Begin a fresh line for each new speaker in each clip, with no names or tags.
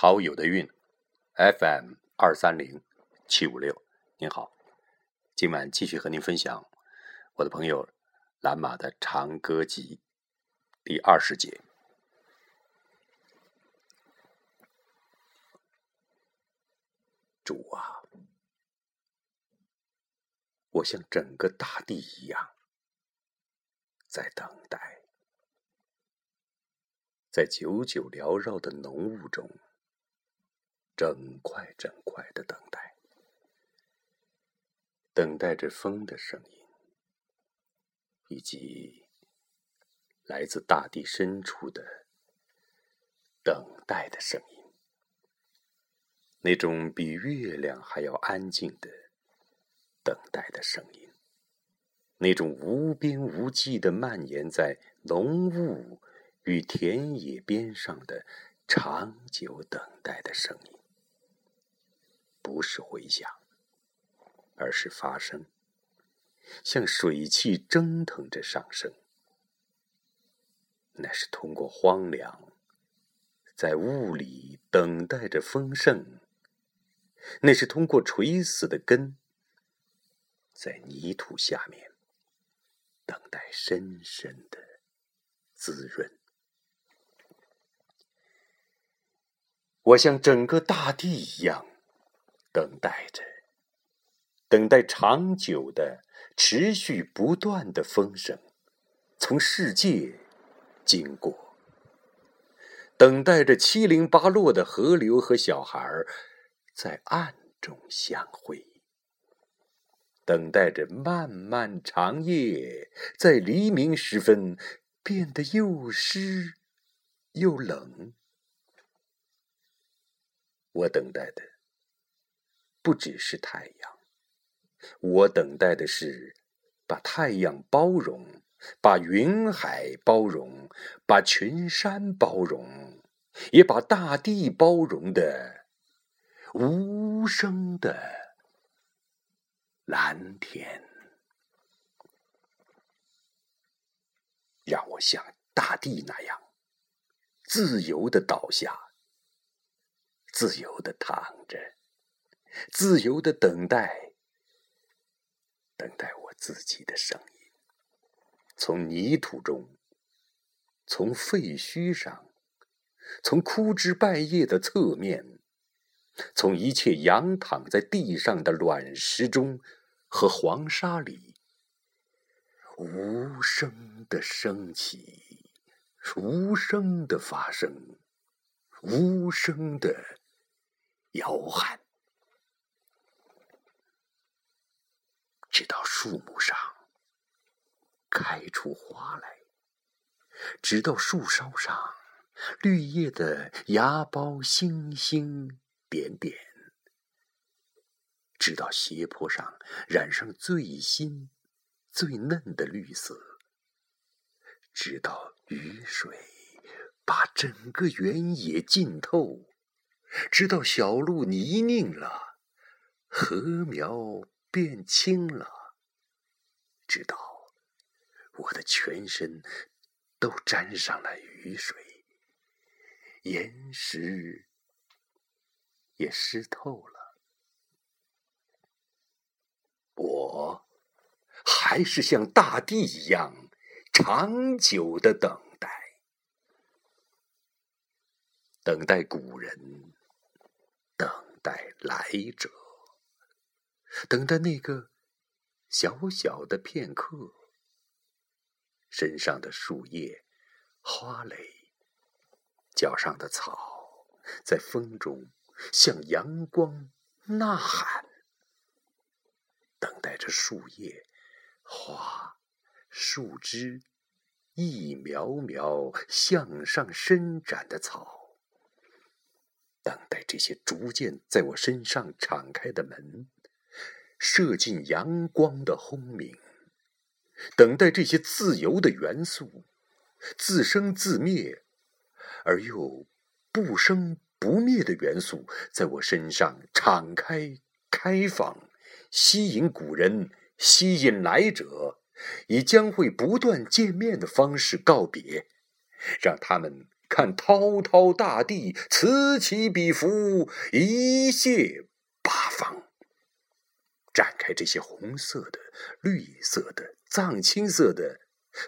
陶友的韵，FM 二三零七五六。您好，今晚继续和您分享我的朋友蓝马的长歌集第二十节。主啊，我像整个大地一样在等待，在久久缭绕的浓雾中，整块整块的等待，等待着风的声音，以及来自大地深处的等待的声音。那种比月亮还要安静的等待的声音，那种无边无际的蔓延在浓雾与田野边上的长久等待的声音，不是回响，而是发声，像水汽蒸腾着上升。那是通过荒凉，在雾里等待着丰盛。那是通过垂死的根，在泥土下面等待深深的滋润。我像整个大地一样等待着，等待长久的、持续不断的风声从世界经过，等待着七零八落的河流和小孩。在暗中相会，等待着漫漫长夜，在黎明时分变得又湿又冷。我等待的不只是太阳，我等待的是把太阳包容，把云海包容，把群山包容，也把大地包容的。无声的蓝天，让我像大地那样自由的倒下，自由的躺着，自由的等待，等待我自己的声音，从泥土中，从废墟上，从枯枝败叶的侧面。从一切仰躺在地上的卵石中和黄沙里，无声的升起，无声的发生，无声的摇撼，直到树木上开出花来，直到树梢上绿叶的芽苞星星。点点，直到斜坡上染上最新、最嫩的绿色，直到雨水把整个原野浸透，直到小路泥泞了，禾苗变轻了，直到我的全身都沾上了雨水，岩石。也湿透了，我还是像大地一样长久的等待，等待古人，等待来者，等待那个小小的片刻，身上的树叶、花蕾、脚上的草，在风中。向阳光呐喊，等待着树叶、花、树枝一苗苗向上伸展的草，等待这些逐渐在我身上敞开的门，射进阳光的轰鸣，等待这些自由的元素自生自灭，而又不生。不灭的元素在我身上敞开、开放，吸引古人，吸引来者，以将会不断见面的方式告别，让他们看滔滔大地，此起彼伏，一泻。展开这些红色的、绿色的、藏青色的、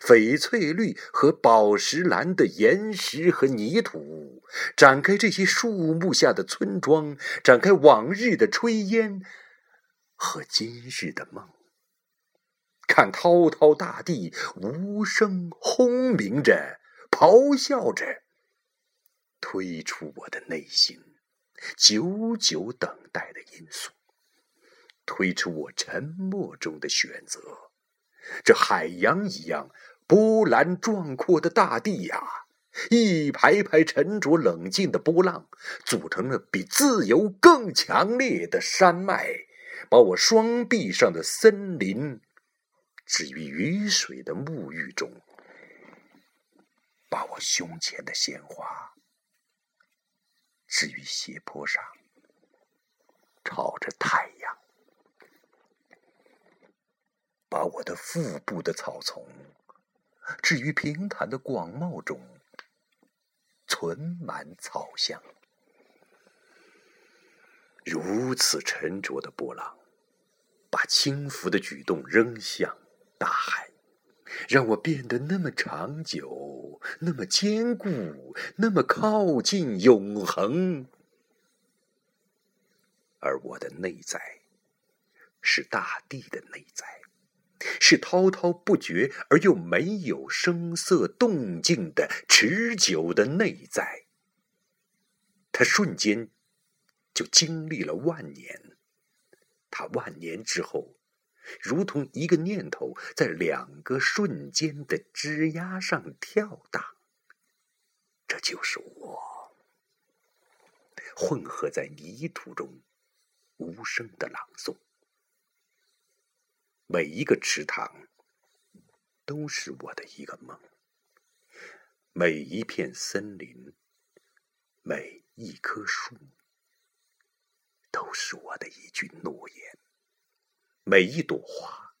翡翠绿和宝石蓝的岩石和泥土，展开这些树木下的村庄，展开往日的炊烟和今日的梦。看滔滔大地无声轰鸣着，咆哮着，推出我的内心久久等待的因素。推出我沉默中的选择，这海洋一样波澜壮阔的大地呀，一排排沉着冷静的波浪，组成了比自由更强烈的山脉，把我双臂上的森林置于雨水的沐浴中，把我胸前的鲜花置于斜坡上，朝着太阳。把我的腹部的草丛置于平坦的广袤中，存满草香。如此沉着的波浪，把轻浮的举动扔向大海，让我变得那么长久，那么坚固，那么靠近永恒。而我的内在，是大地的内在。是滔滔不绝而又没有声色动静的持久的内在。他瞬间就经历了万年，他万年之后，如同一个念头在两个瞬间的枝桠上跳荡。这就是我，混合在泥土中，无声的朗诵。每一个池塘都是我的一个梦，每一片森林，每一棵树都是我的一句诺言，每一朵花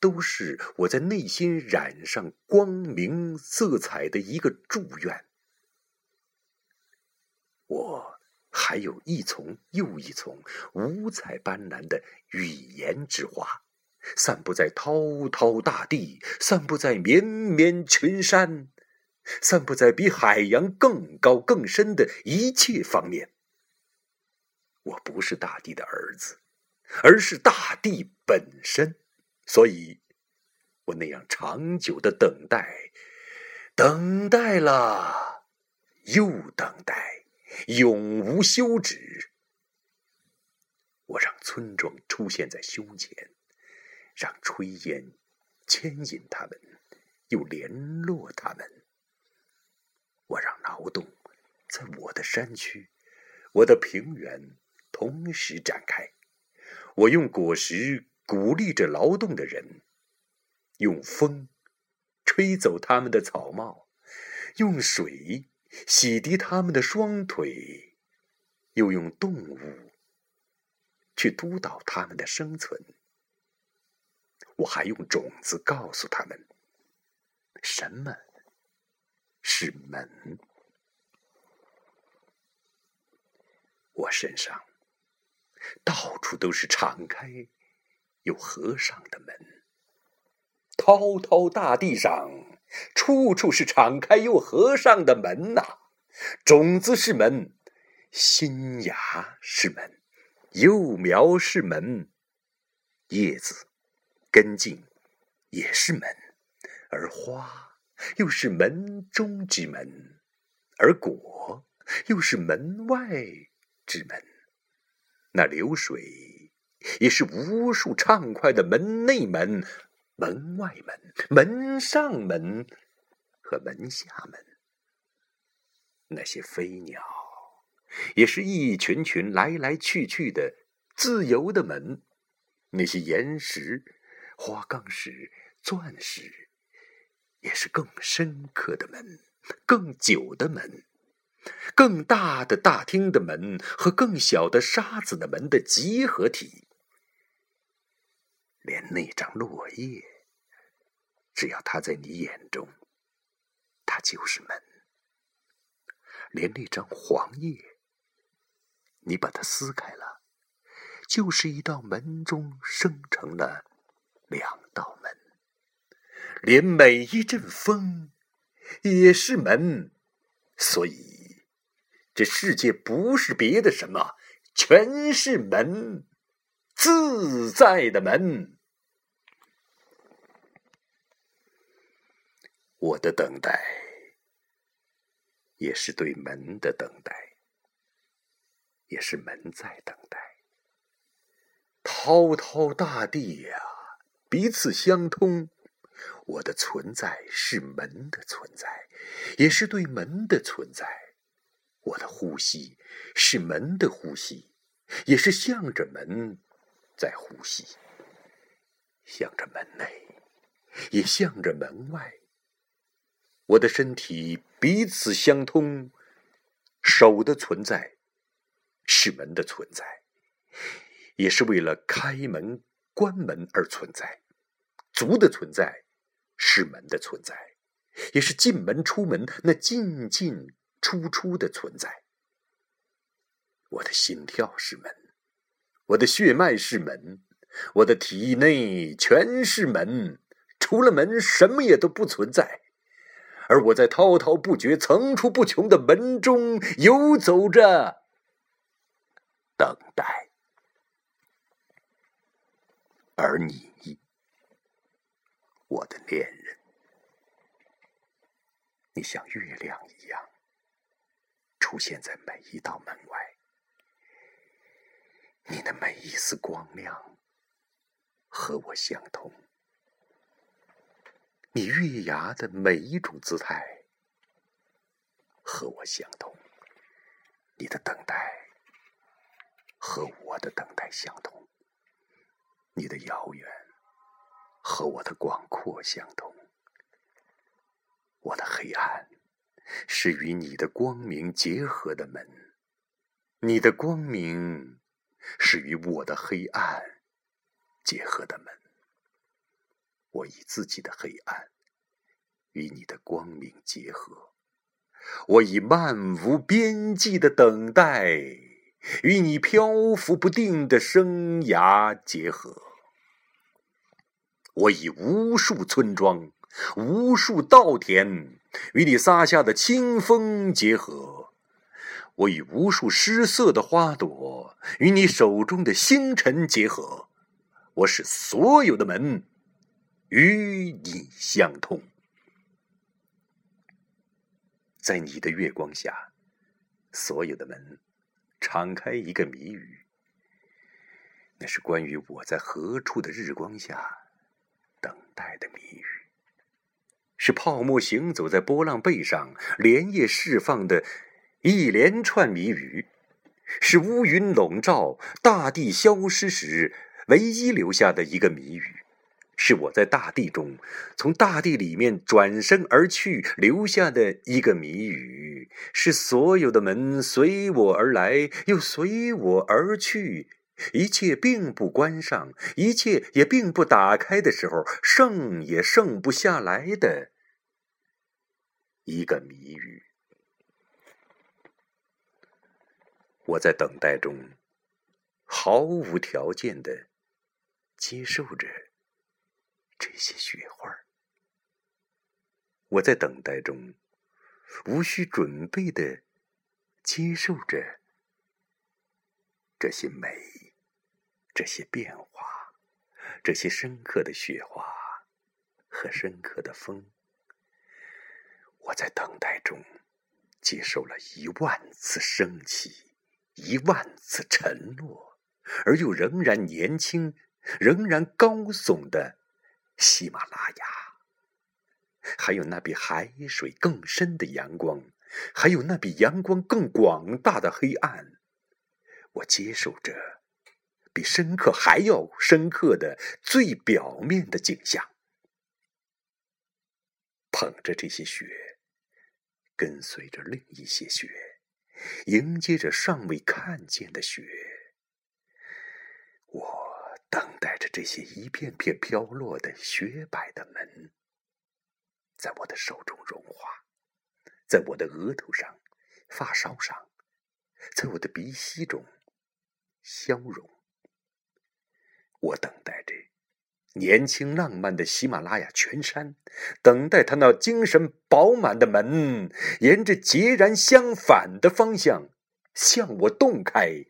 都是我在内心染上光明色彩的一个祝愿。我还有一丛又一丛五彩斑斓的语言之花。散布在滔滔大地，散布在绵绵群山，散布在比海洋更高更深的一切方面。我不是大地的儿子，而是大地本身，所以，我那样长久的等待，等待了，又等待，永无休止。我让村庄出现在胸前。让炊烟牵引他们，又联络他们。我让劳动在我的山区、我的平原同时展开。我用果实鼓励着劳动的人，用风吹走他们的草帽，用水洗涤他们的双腿，又用动物去督导他们的生存。我还用种子告诉他们，什么是门。我身上到处都是敞开又合上的门，滔滔大地上处处是敞开又合上的门呐。种子是门，新芽是门，幼苗是门，叶子。根茎也是门，而花又是门中之门，而果又是门外之门。那流水也是无数畅快的门内门、门外门、门上门和门下门。那些飞鸟也是一群群来来去去的自由的门。那些岩石。花岗石、钻石，也是更深刻的门，更久的门，更大的大厅的门和更小的沙子的门的集合体。连那张落叶，只要它在你眼中，它就是门。连那张黄叶，你把它撕开了，就是一道门中生成了两道门，连每一阵风也是门，所以这世界不是别的什么，全是门，自在的门。我的等待，也是对门的等待，也是门在等待。滔滔大地呀，彼此相通。我的存在是门的存在，也是对门的存在。我的呼吸是门的呼吸，也是向着门在呼吸。向着门内，也向着门外。我的身体彼此相通，手的存在是门的存在，也是为了开门、关门而存在；足的存在是门的存在，也是进门、出门那进进出出的存在。我的心跳是门，我的血脉是门，我的体内全是门，除了门，什么也都不存在。而我在滔滔不绝、层出不穷的门中游走着，等待。而你，我的恋人，你像月亮一样出现在每一道门外，你的每一丝光亮和我相同。你月牙的每一种姿态和我相同，你的等待和我的等待相同，你的遥远和我的广阔相同。我的黑暗是与你的光明结合的门，你的光明是与我的黑暗结合的门。我以自己的黑暗与你的光明结合，我以漫无边际的等待与你漂浮不定的生涯结合，我以无数村庄、无数稻田与你撒下的清风结合，我以无数失色的花朵与你手中的星辰结合，我使所有的门。与你相通，在你的月光下，所有的门敞开一个谜语。那是关于我在何处的日光下带的谜语，是泡沫行走在波浪背上连夜释放的一连串谜语，是乌云笼罩大地消失时唯一留下的一个谜语。是我在大地中，从大地里面转身而去留下的一个谜语。是所有的门随我而来，又随我而去，一切并不关上，一切也并不打开的时候，剩也剩不下来的一个谜语。我在等待中，毫无条件的接受着。这些雪花我在等待中，无需准备的接受着这些美，这些变化，这些深刻的雪花和深刻的风。我在等待中，接受了一万次升起，一万次沉落，而又仍然年轻，仍然高耸的。喜马拉雅，还有那比海水更深的阳光，还有那比阳光更广大的黑暗。我接受着比深刻还要深刻的最表面的景象，捧着这些雪，跟随着另一些雪，迎接着尚未看见的雪。我。等待着这些一片片飘落的雪白的门，在我的手中融化，在我的额头上发梢上，在我的鼻息中消融。我等待着年轻浪漫的喜马拉雅全山，等待他那精神饱满的门，沿着截然相反的方向向我洞开，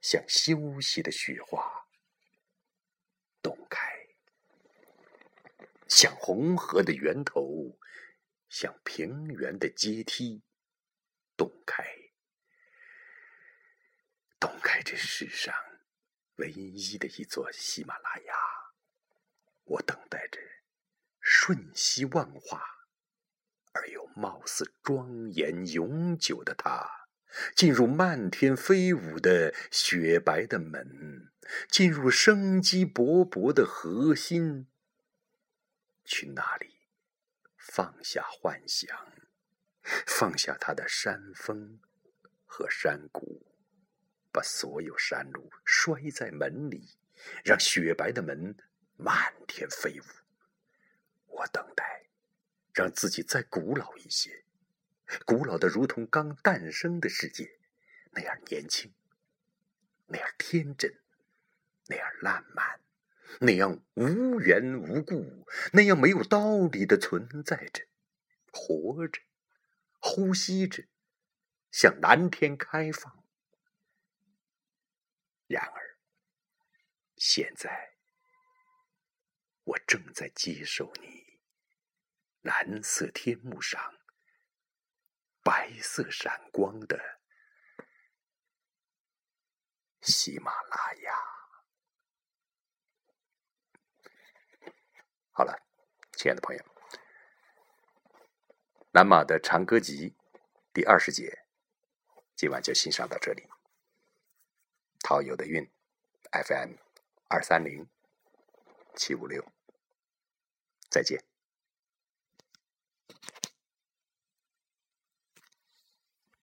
像休息的雪花洞开，像红河的源头，像平原的阶梯洞开，洞开这世上。唯一的一座喜马拉雅，我等待着瞬息万化而又貌似庄严永久的它，进入漫天飞舞的雪白的门，进入生机勃勃的核心，去那里放下幻想，放下它的山峰和山谷。把所有山路摔在门里，让雪白的门漫天飞舞。我等待，让自己再古老一些，古老的如同刚诞生的世界，那样年轻，那样天真，那样烂漫，那样无缘无故，那样没有道理的存在着，活着，呼吸着，向蓝天开放。然而，现在我正在接受你蓝色天幕上白色闪光的喜马拉雅。好了，亲爱的朋友，《南马的长歌集》第二十节，今晚就欣赏到这里。好友的韵，FM 二三零七五六，再见。